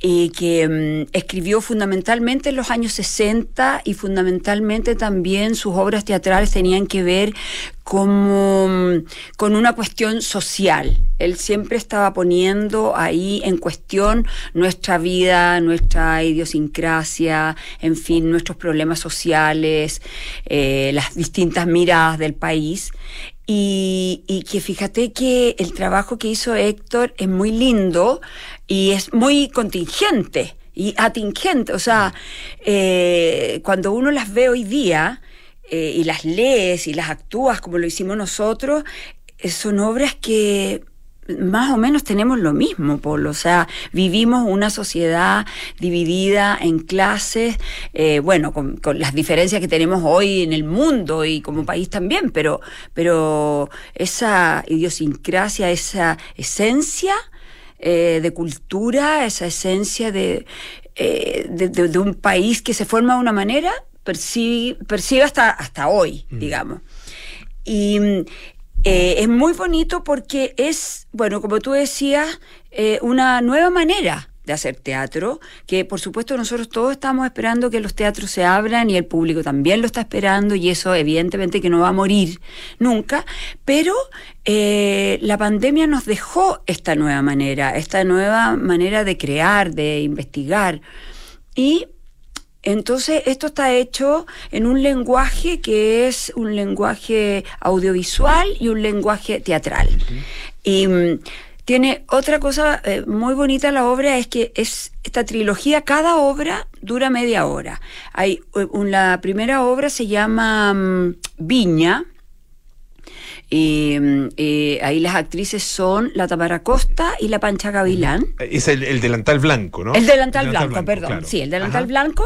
y que mm, escribió fundamentalmente en los años 60 y fundamentalmente también sus obras teatrales tenían que ver como, mm, con una cuestión social. Él siempre estaba poniendo ahí en cuestión nuestra vida, nuestra idiosincrasia, en fin, nuestros problemas sociales, eh, las distintas miradas del país. Y, y que fíjate que el trabajo que hizo Héctor es muy lindo y es muy contingente y atingente. O sea, eh, cuando uno las ve hoy día eh, y las lees y las actúas como lo hicimos nosotros, eh, son obras que más o menos tenemos lo mismo, Polo. O sea, vivimos una sociedad dividida en clases, eh, bueno, con, con las diferencias que tenemos hoy en el mundo y como país también, pero, pero esa idiosincrasia, esa esencia eh, de cultura, esa esencia de, eh, de, de- de un país que se forma de una manera, percibe, percibe hasta, hasta hoy, digamos. Y eh, es muy bonito porque es, bueno, como tú decías, eh, una nueva manera de hacer teatro, que por supuesto nosotros todos estamos esperando que los teatros se abran y el público también lo está esperando y eso evidentemente que no va a morir nunca, pero eh, la pandemia nos dejó esta nueva manera, esta nueva manera de crear, de investigar. Y entonces, esto está hecho en un lenguaje que es un lenguaje audiovisual y un lenguaje teatral. Y mm, tiene otra cosa eh, muy bonita la obra, es que es esta trilogía, cada obra dura media hora. Hay eh, la primera obra se llama mm, Viña, y, y ahí las actrices son la Tamara Costa y la Pancha Gavilán. Es el, el delantal blanco, ¿no? El delantal, blanco, perdón. claro. Sí, el delantal Ajá. blanco.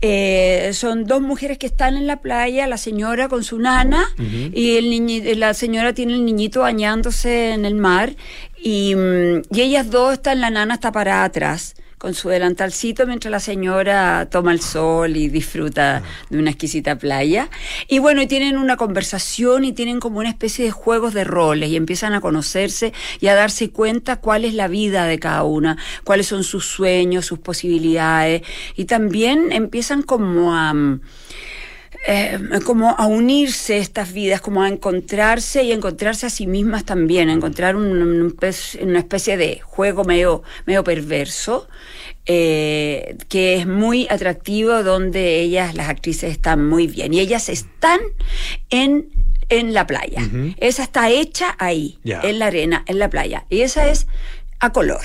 Eh, son dos mujeres que están en la playa, la señora con su nana y el niñi- la señora tiene el niñito bañándose en el mar y, mm, y ellas dos están, la nana está parada atrás con su delantalcito mientras la señora toma el sol y disfruta de una exquisita playa. Y bueno, y tienen una conversación y tienen como una especie de juegos de roles y empiezan a conocerse y a darse cuenta cuál es la vida de cada una, cuáles son sus sueños, sus posibilidades y también empiezan como a... mm, eh, como a unirse estas vidas, como a encontrarse y encontrarse a sí mismas también, a encontrar un- una especie de juego medio, medio perverso, eh, que es muy atractivo, donde ellas, las actrices, están muy bien. Y ellas están en, en la playa. Esa está hecha ahí, en la arena, en la playa. Y esa es a color.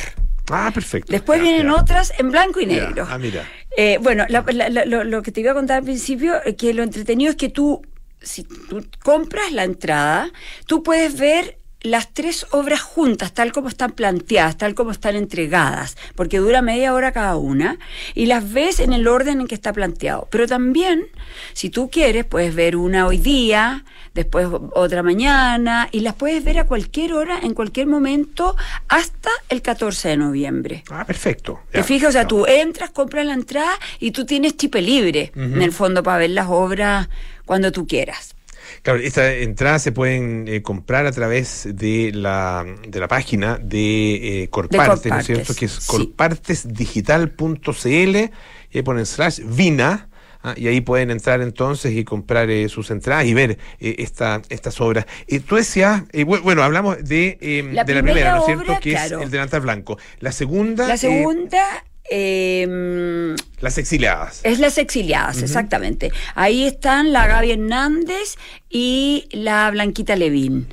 Ah, perfecto. Después vienen otras en blanco y negro. Ah, mira. Eh, bueno, la- la- la- lo, lo que te iba a contar al principio, que lo entretenido es que tú, si tú compras la entrada, tú puedes ver las tres obras juntas, tal como están planteadas, tal como están entregadas, porque dura media hora cada una, y las ves en el orden en que está planteado. Pero también, si tú quieres, puedes ver una hoy día, después otra mañana, y las puedes ver a cualquier hora, en cualquier momento, hasta el 14 de noviembre. Ah, perfecto. ¿Te fijas? O sea, tú entras, compras la entrada y tú tienes chipe libre, en el fondo, para ver las obras cuando tú quieras. Claro, estas entradas se pueden eh, comprar a través de la, de la página de eh, Corpartes, ¿no es cierto? Que es sí. corpartesdigital.cl y ahí ponen slash vina, Ah, y ahí pueden entrar entonces y comprar eh, sus entradas y ver eh, esta, estas obras. Eh, tú decías, eh, bu- bueno, hablamos de, eh, La de la primera primera, ¿no es cierto? obra, Que claro. es el delantal blanco. La segunda, La eh, segunda eh, las exiliadas. es Las Exiliadas, exactamente. Ahí están la Gaby Hernández y la Blanquita Levín.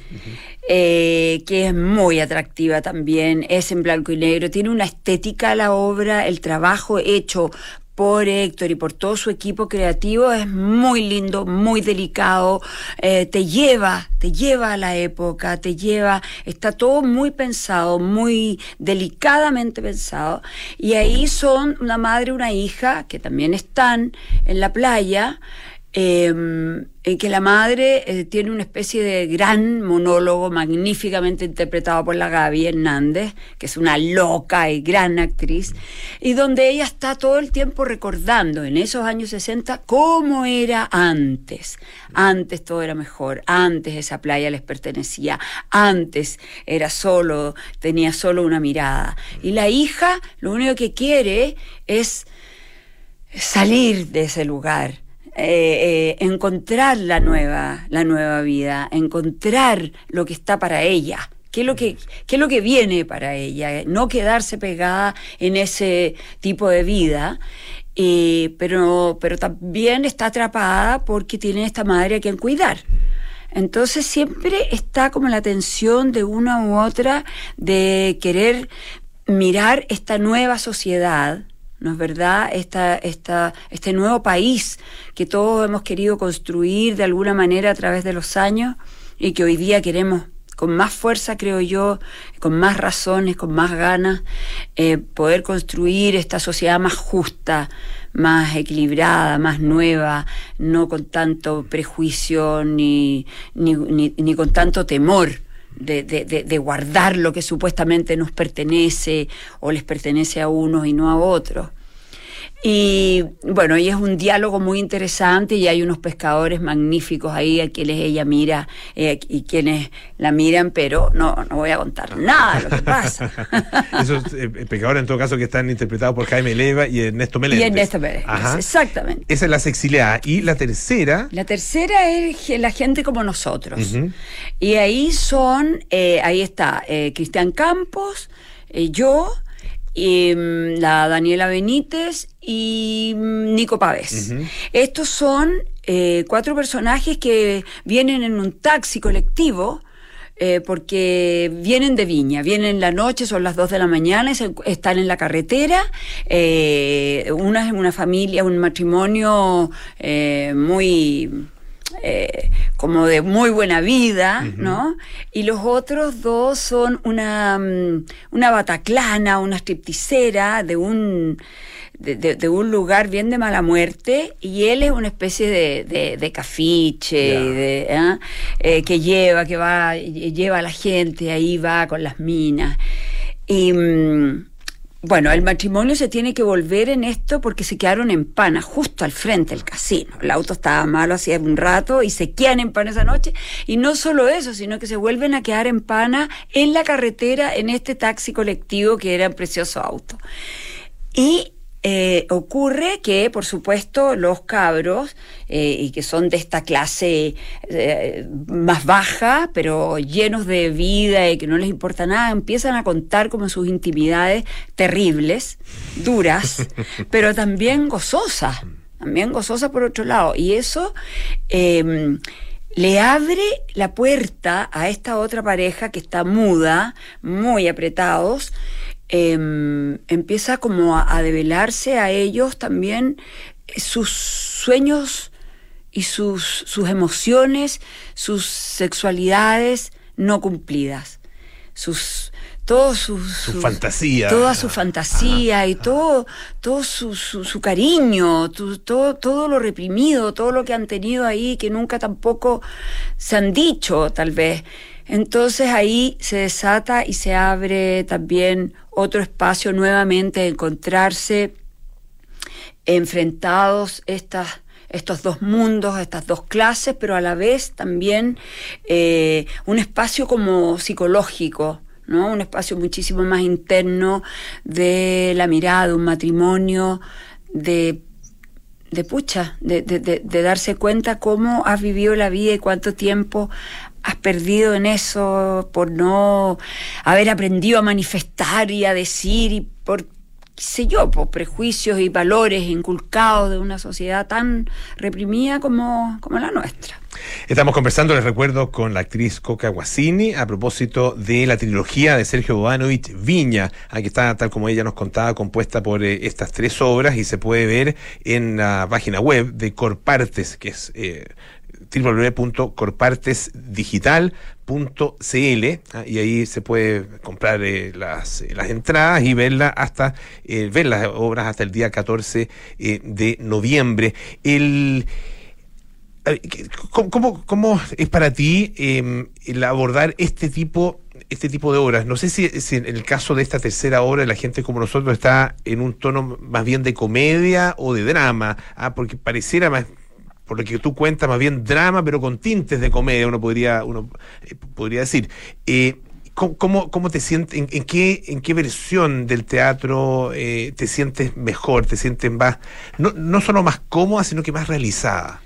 eh, que es muy atractiva también, es en blanco y negro, tiene una estética la obra, el trabajo hecho por Héctor y por todo su equipo creativo es muy lindo, muy delicado, eh, te lleva, te lleva a la época, te lleva, está todo muy pensado, muy delicadamente pensado, y ahí son una madre y una hija que también están en la playa, eh, en que la madre eh, tiene una especie de gran monólogo magníficamente interpretado por la Gaby Hernández, que es una loca y gran actriz, y donde ella está todo el tiempo recordando en esos años 60 cómo era antes. Antes todo era mejor, antes esa playa les pertenecía, antes era solo, tenía solo una mirada. Y la hija lo único que quiere es salir de ese lugar, eh, eh, encontrar la nueva, la nueva vida, encontrar lo que está para ella. ¿Qué es, lo que, ¿Qué es lo que viene para ella? No quedarse pegada en ese tipo de vida, eh, pero, pero también está atrapada porque tiene esta madre a quien cuidar. Entonces siempre está como la tensión de una u otra de querer mirar esta nueva sociedad, ¿no es verdad? Esta, esta, este nuevo país que todos hemos querido construir de alguna manera a través de los años y que hoy día queremos con más fuerza, creo yo, con más razones, con más ganas, eh, poder construir esta sociedad más justa, más equilibrada, más nueva, no con tanto prejuicio ni, ni, ni, ni con tanto temor. De, de, de, de guardar lo que supuestamente nos pertenece o les pertenece a unos y no a otros. Y bueno, y es un diálogo muy interesante y hay unos pescadores magníficos ahí a quienes ella mira eh, y quienes la miran, pero no, no voy a contar nada de lo que pasa. Esos eh, pecadores, en todo caso, que están interpretados por Jaime Leva y Ernesto Meléndez. y Ernesto Ajá. exactamente. Esa es las exiliadas. Y la tercera. La tercera es la gente como nosotros. Y ahí son, eh, ahí está eh, Cristian Campos, yo, y, mm, la Daniela Benítez y mm, Nico Pavés. Estos son eh, cuatro personajes que vienen en un taxi colectivo. eh, porque vienen de Viña, vienen en la noche, son las 2 de la mañana, se están en la carretera, eh, una es una familia, un matrimonio eh, muy eh, como de muy buena vida, ¿no? Y los otros dos son una, mm, una bataclana, una stripticera de un, de, de- de un lugar bien de mala muerte, y él es una especie de, de, de cafiche, ¿ah? Eh, que lleva, que va, lleva a la gente, ahí va con las minas. Y. mm, bueno, el matrimonio se tiene que volver en esto porque se quedaron en pana justo al frente del casino. El auto estaba malo hacía un rato y se quedan en pana esa noche. Y no solo eso, sino que se vuelven a quedar en pana en la carretera en este taxi colectivo que era un precioso auto. Y eh, ocurre que, por supuesto, los cabros, eh, y que son de esta clase eh, más baja, pero llenos de vida y que no les importa nada, empiezan a contar como sus intimidades terribles, duras, pero también gozosas, también gozosas por otro lado. Y eso... eh, le abre la puerta a esta otra pareja que está muda, muy apretados, em, empieza como a, a develarse a ellos también eh, sus sueños y sus, sus emociones, sus sexualidades no cumplidas, sus todos sus Su fantasía. toda su fantasía y todo todo su, su, su cariño tu- todo todo lo reprimido todo lo que han tenido ahí que nunca tampoco se han dicho tal vez. Entonces ahí se desata y se abre también otro espacio nuevamente de encontrarse enfrentados estas estos dos mundos, estas dos clases, pero a la vez también eh, un espacio como psicológico, ¿no? Un espacio muchísimo más interno de la mirada, un matrimonio, de, de pucha, de, de, de darse cuenta cómo has vivido la vida y cuánto tiempo has perdido en eso por no haber aprendido a manifestar y a decir y por qué sé yo, por prejuicios y valores inculcados de una sociedad tan reprimida como, como la nuestra. Estamos conversando, les recuerdo, con la actriz Coca Guasini a propósito de la trilogía de Sergio Bodanovich Viña, aquí está, tal como ella nos contaba, compuesta por eh, estas tres obras y se puede ver en la página web de Corpartes, que es eh, www.corpartesdigital.cl ¿ah? y ahí se puede comprar eh, las, las entradas y verlas hasta eh, ver las obras hasta el día 14 eh, de noviembre. El ¿qué- ¿Cómo, cómo, es para ti eh, el abordar este tipo este tipo de obras? No sé si, si en el caso de esta tercera obra la gente como nosotros está en un tono más bien de comedia o de drama, ah, porque pareciera más por lo que tú cuentas, más bien drama, pero con tintes de comedia, uno podría, uno eh, podría decir. Eh, ¿Cómo, cómo, te sientes, en, en qué, en qué versión del teatro eh, te sientes mejor, te sientes más, no, no solo más cómoda, sino que más realizada?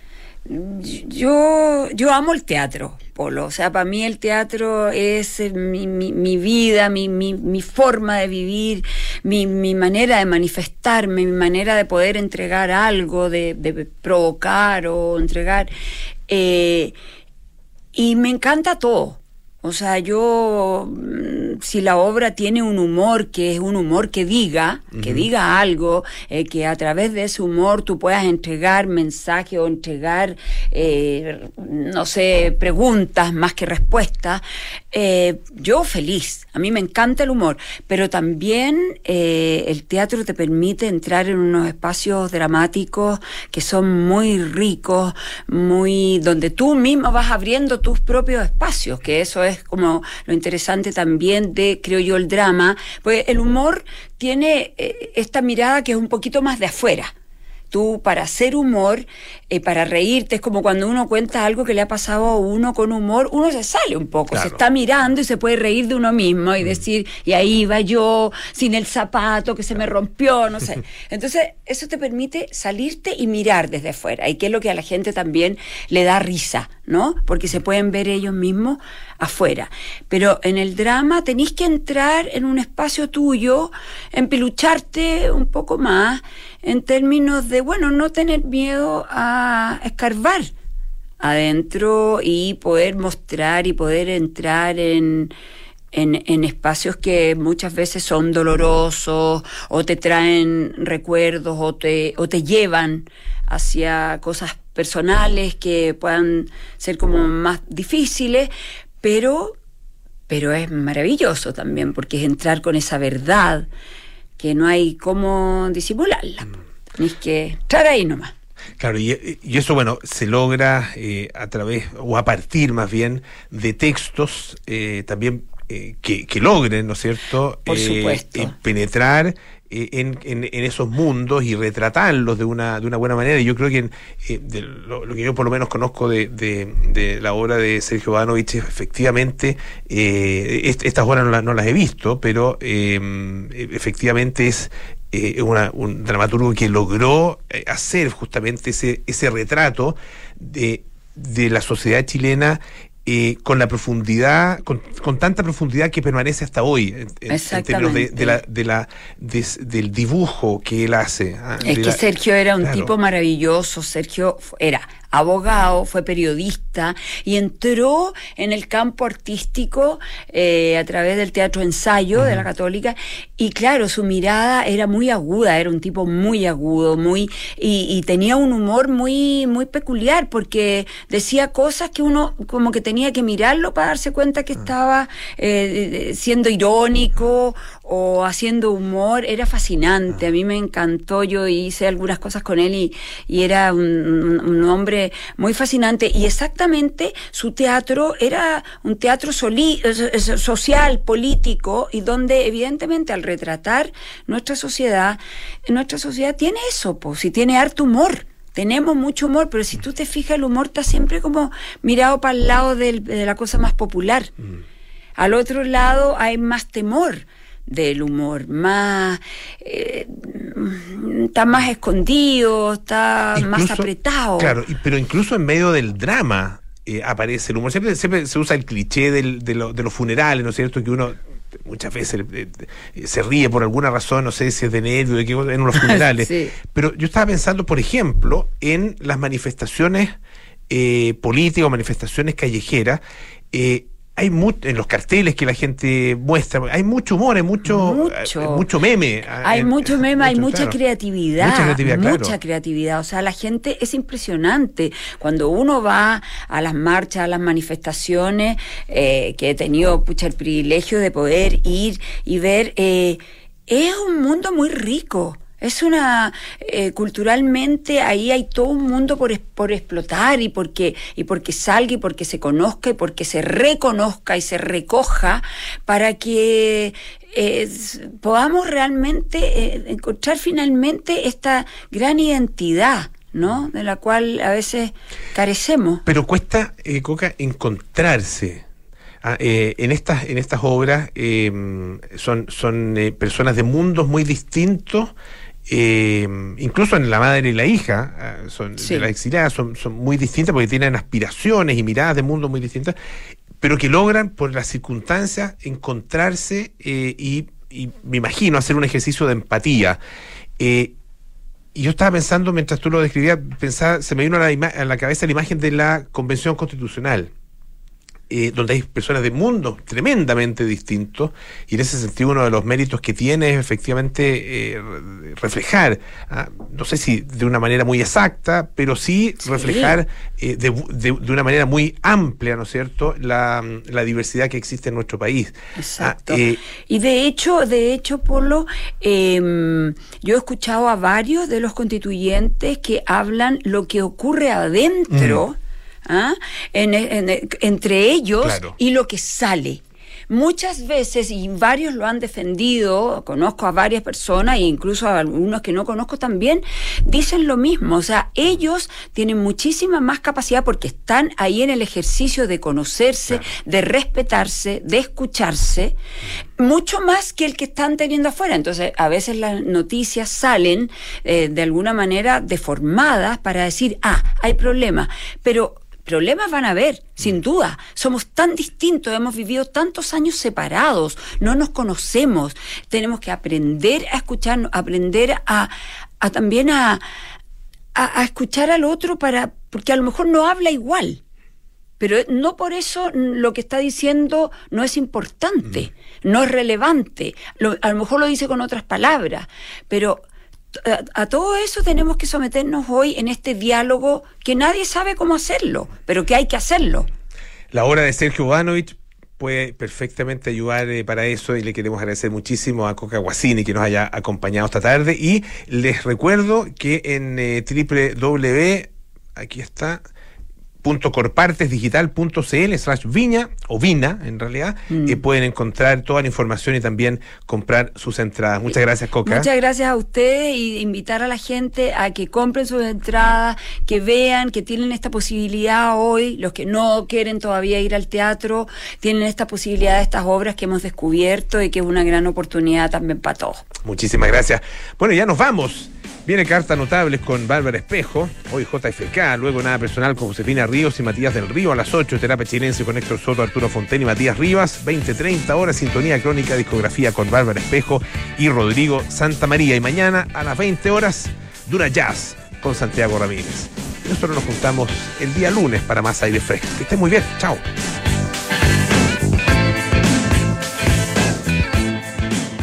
Yo, yo amo el teatro, Polo. O sea, para mí el teatro es eh, mi, mi, vida, mi, mi, forma de vivir, mi, manera de manifestarme, mi manera de poder entregar algo, de, de provocar o entregar. Eh, y me encanta todo. O sea, yo, mm, si la obra tiene un humor que es un humor que diga, que diga algo, eh, que a través de ese humor tú puedas entregar mensaje o entregar, eh, no sé, preguntas más que respuestas, eh, yo feliz. A mí me encanta el humor, pero también eh, el teatro te permite entrar en unos espacios dramáticos que son muy ricos, muy donde tú mismo vas abriendo tus propios espacios, que eso es como lo interesante también de, creo yo, el drama, pues el humor tiene eh, esta mirada que es un poquito más de afuera. Tú para hacer humor, eh, para reírte, es como cuando uno cuenta algo que le ha pasado a uno con humor, uno se sale un poco, se está mirando y se puede reír de uno mismo y decir, y ahí va yo, sin el zapato que se me rompió, no sé. Entonces, eso te permite salirte y mirar desde afuera, y que es lo que a la gente también le da risa, ¿no? Porque se pueden ver ellos mismos afuera. Pero en el drama tenéis que entrar en un espacio tuyo, empelucharte un poco más, en términos de, bueno, no tener miedo a escarbar adentro y poder mostrar y poder entrar en, en, espacios que muchas veces son dolorosos o te traen recuerdos o te, o te llevan hacia cosas personales que puedan ser como más difíciles, pero, pero es maravilloso también porque es entrar con esa verdad que no hay cómo disimularla. Ni es que entrar ahí nomás. Claro, y, y eso, bueno, se logra eh, a través, o a partir más bien, de textos eh, también eh, que, que logren, ¿no es cierto? Por Eh, supuesto. eh, penetrar en, en- en esos mundos y retratarlos de una, de una buena manera. Y yo creo que eh, de lo, lo que yo por lo menos conozco de, de- de la obra de Sergio Banovich, efectivamente, eh, est- estas obras no, las- no las he visto, pero eh, efectivamente es eh, una- un dramaturgo que logró eh, hacer justamente ese, ese retrato de, de la sociedad chilena eh, con la profundidad, con, con tanta profundidad que permanece hasta hoy, en, en- términos de, de la, de la, de- del dibujo que él hace. ah, Es que la- Sergio era un claro. tipo maravilloso, Sergio era abogado, fue periodista y entró en el campo artístico eh, a través del teatro ensayo de la católica. Y claro, su mirada era muy aguda, era un tipo muy agudo, muy y, y tenía un humor muy muy peculiar porque decía cosas que uno como que tenía que mirarlo para darse cuenta que estaba eh, siendo irónico o haciendo humor, era fascinante, a mí me encantó, yo hice algunas cosas con él y, y era un, un- un hombre muy fascinante y exactamente su teatro era un teatro soli- social, político y donde evidentemente al retratar nuestra sociedad, nuestra sociedad tiene eso, pues, y tiene harto humor. Tenemos mucho humor, pero si tú te fijas, el humor está siempre como mirado para el lado del- de la cosa más popular. Al otro lado hay más temor. Del humor, más eh, está más escondido, está más apretado. Claro, pero incluso en medio del drama eh, aparece el humor. Siempre, siempre se usa el cliché del- de, lo- de los funerales, ¿no es cierto? Que uno muchas veces eh, se ríe por alguna razón, no sé si es de nervio, de qué cosa, en los funerales. Sí. Pero yo estaba pensando, por ejemplo, en las manifestaciones eh, políticas o manifestaciones callejeras. eh, hay mu- en los carteles que la gente muestra, hay mucho humor, hay mucho, Mucho. eh, mucho meme. Hay mucho meme, hay mucho, mucha claro. creatividad. Mucha creatividad, claro. mucha creatividad. O sea, la gente es impresionante. Cuando uno va a las marchas, a las manifestaciones, eh, que he tenido pucha, el privilegio de poder ir y ver, eh, es un mundo muy rico. Es una eh, culturalmente ahí hay todo un mundo por, por explotar y porque y porque salga y porque se conozca y porque se reconozca y se recoja para que eh, podamos realmente eh, encontrar finalmente esta gran identidad, ¿no? De la cual a veces carecemos. Pero cuesta, eh, Coca, encontrarse. Ah, eh, en estas en estas obras eh, son son eh, personas de mundos muy distintos eh, incluso en la madre y la hija ah, son Sí. de la exiliada son, son muy distintas porque tienen aspiraciones y miradas de mundos muy distintas pero que logran por las circunstancias encontrarse eh, y, y me imagino hacer un ejercicio de empatía Eh, y yo estaba pensando, mientras tú lo describías, pensaba, se me vino a la, ima- a la cabeza la imagen de la Convención Constitucional, eh, donde hay personas de mundos tremendamente distintos, y en ese sentido uno de los méritos que tiene es efectivamente eh, re- reflejar, ah, no sé si de una manera muy exacta, pero sí, reflejar eh, de, de- de una manera muy amplia, ¿no es cierto?, la, la diversidad que existe en nuestro país. Exacto. Ah, eh, Y de hecho, de hecho, Polo, em, yo he escuchado a varios de los constituyentes que hablan lo que ocurre adentro, ¿ah? En- en- entre ellos Claro. y lo que sale. Muchas veces, y varios lo han defendido, conozco a varias personas e incluso a algunos que no conozco también, dicen lo mismo. O sea, ellos tienen muchísima más capacidad porque están ahí en el ejercicio de conocerse, de respetarse, de escucharse, mucho más que el que están teniendo afuera. Entonces, a veces las noticias salen eh, de alguna manera deformadas para decir, ah, hay problemas. Pero Problemas van a haber, sin duda. Somos tan distintos, hemos vivido tantos años separados, no nos conocemos. Tenemos que aprender a escucharnos, aprender a, a también a, a, a escuchar al otro para, porque a lo mejor no habla igual. Pero no por eso mm, lo que está diciendo no es importante, no es relevante. Lo- a lo mejor lo dice con otras palabras, pero a, a todo eso tenemos que someternos hoy en este diálogo que nadie sabe cómo hacerlo, pero que hay que hacerlo. La obra de Sergio Bodanovich puede perfectamente ayudar eh, para eso y le queremos agradecer muchísimo a Coca Guasini que nos haya acompañado esta tarde y les recuerdo que en eh, www aquí está corpartesdigital.cl slash viña o vina en realidad eh, pueden encontrar toda la información y también comprar sus entradas muchas gracias Coca Muchas gracias a ustedes y invitar a la gente a que compren sus entradas, que vean que tienen esta posibilidad hoy, los que no quieren todavía ir al teatro, tienen esta posibilidad de estas obras que hemos descubierto y que es una gran oportunidad también para todos. Muchísimas gracias. Bueno, ya nos vamos. Viene cartas notables con Bárbara Espejo, hoy JFK, luego nada personal con Josefina Ríos y Matías del Río a las 8, terapia chilense con Héctor Soto, Arturo Fonten y Matías Rivas, 20-30 horas, sintonía crónica, discografía con Bárbara Espejo y Rodrigo Santa María. Y mañana a las 20 horas, Dura Jazz con Santiago Ramírez. Nosotros nos juntamos el día lunes para más aire fresco. Que estén muy bien. Chao.